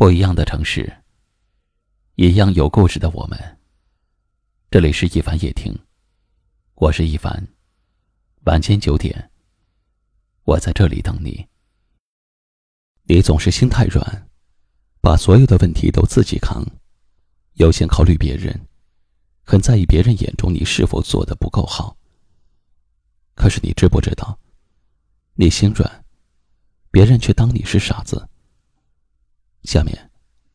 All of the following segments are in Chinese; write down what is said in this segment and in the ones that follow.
不一样的城市，一样有故事的我们。这里是一凡夜听，我是一凡。晚间九点，我在这里等你。你总是心太软，把所有的问题都自己扛，优先考虑别人，很在意别人眼中你是否做的不够好。可是你知不知道，你心软，别人却当你是傻子。下面，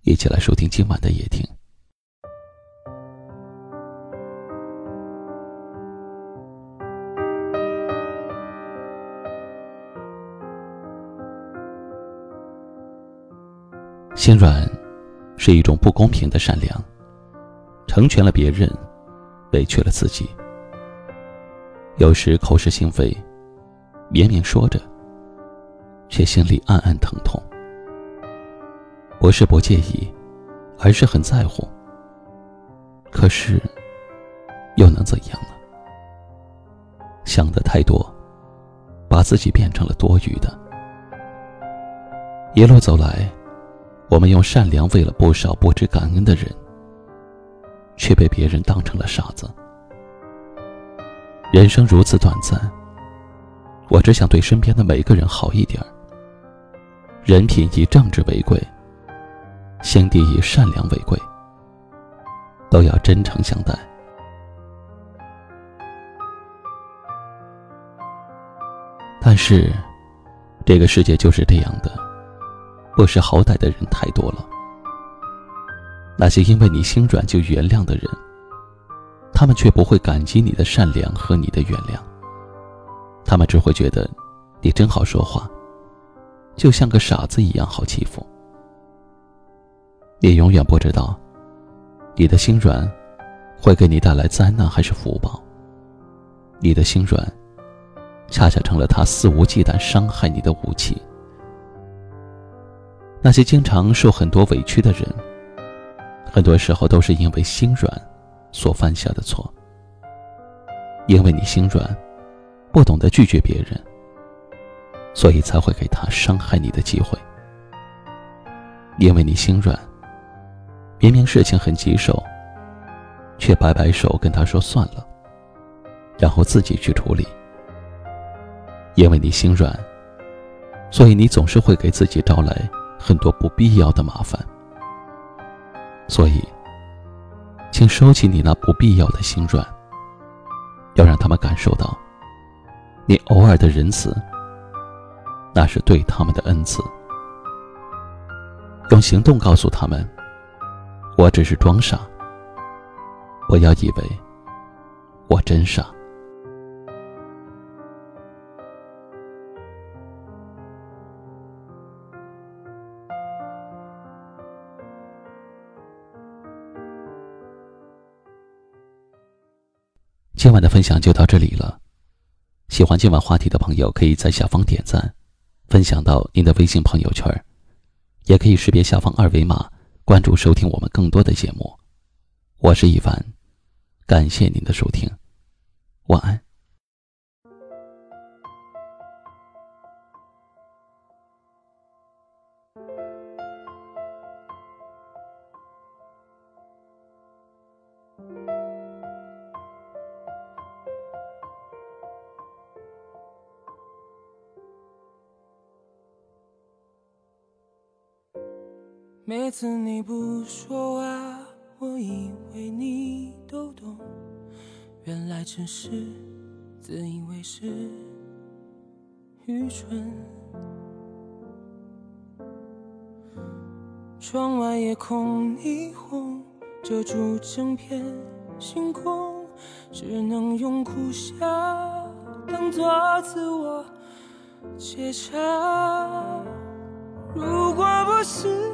一起来收听今晚的夜听。心软是一种不公平的善良，成全了别人，委屈了自己。有时口是心非，明明说着，却心里暗暗疼痛。不是不介意，而是很在乎。可是，又能怎样呢？想的太多，把自己变成了多余的。一路走来，我们用善良喂了不少不知感恩的人，却被别人当成了傻子。人生如此短暂，我只想对身边的每个人好一点人品以正直为贵。心地以善良为贵，都要真诚相待。但是，这个世界就是这样的，不识好歹的人太多了。那些因为你心软就原谅的人，他们却不会感激你的善良和你的原谅。他们只会觉得，你真好说话，就像个傻子一样好欺负。你永远不知道，你的心软会给你带来灾难还是福报。你的心软，恰恰成了他肆无忌惮伤害你的武器。那些经常受很多委屈的人，很多时候都是因为心软所犯下的错。因为你心软，不懂得拒绝别人，所以才会给他伤害你的机会。因为你心软。明明事情很棘手，却摆摆手跟他说算了，然后自己去处理。因为你心软，所以你总是会给自己招来很多不必要的麻烦。所以，请收起你那不必要的心软，要让他们感受到，你偶尔的仁慈，那是对他们的恩赐。用行动告诉他们。我只是装傻，不要以为我真傻。今晚的分享就到这里了，喜欢今晚话题的朋友可以在下方点赞，分享到您的微信朋友圈，也可以识别下方二维码。关注收听我们更多的节目，我是一凡，感谢您的收听，晚安。每次你不说话，我以为你都懂，原来只是自以为是，愚蠢。窗外夜空霓虹遮住整片星空，只能用苦笑当作自我解嘲。如果不是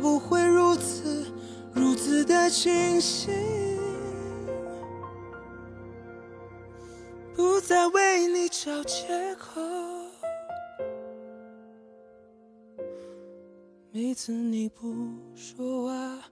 不会如此，如此的清醒，不再为你找借口。每次你不说话。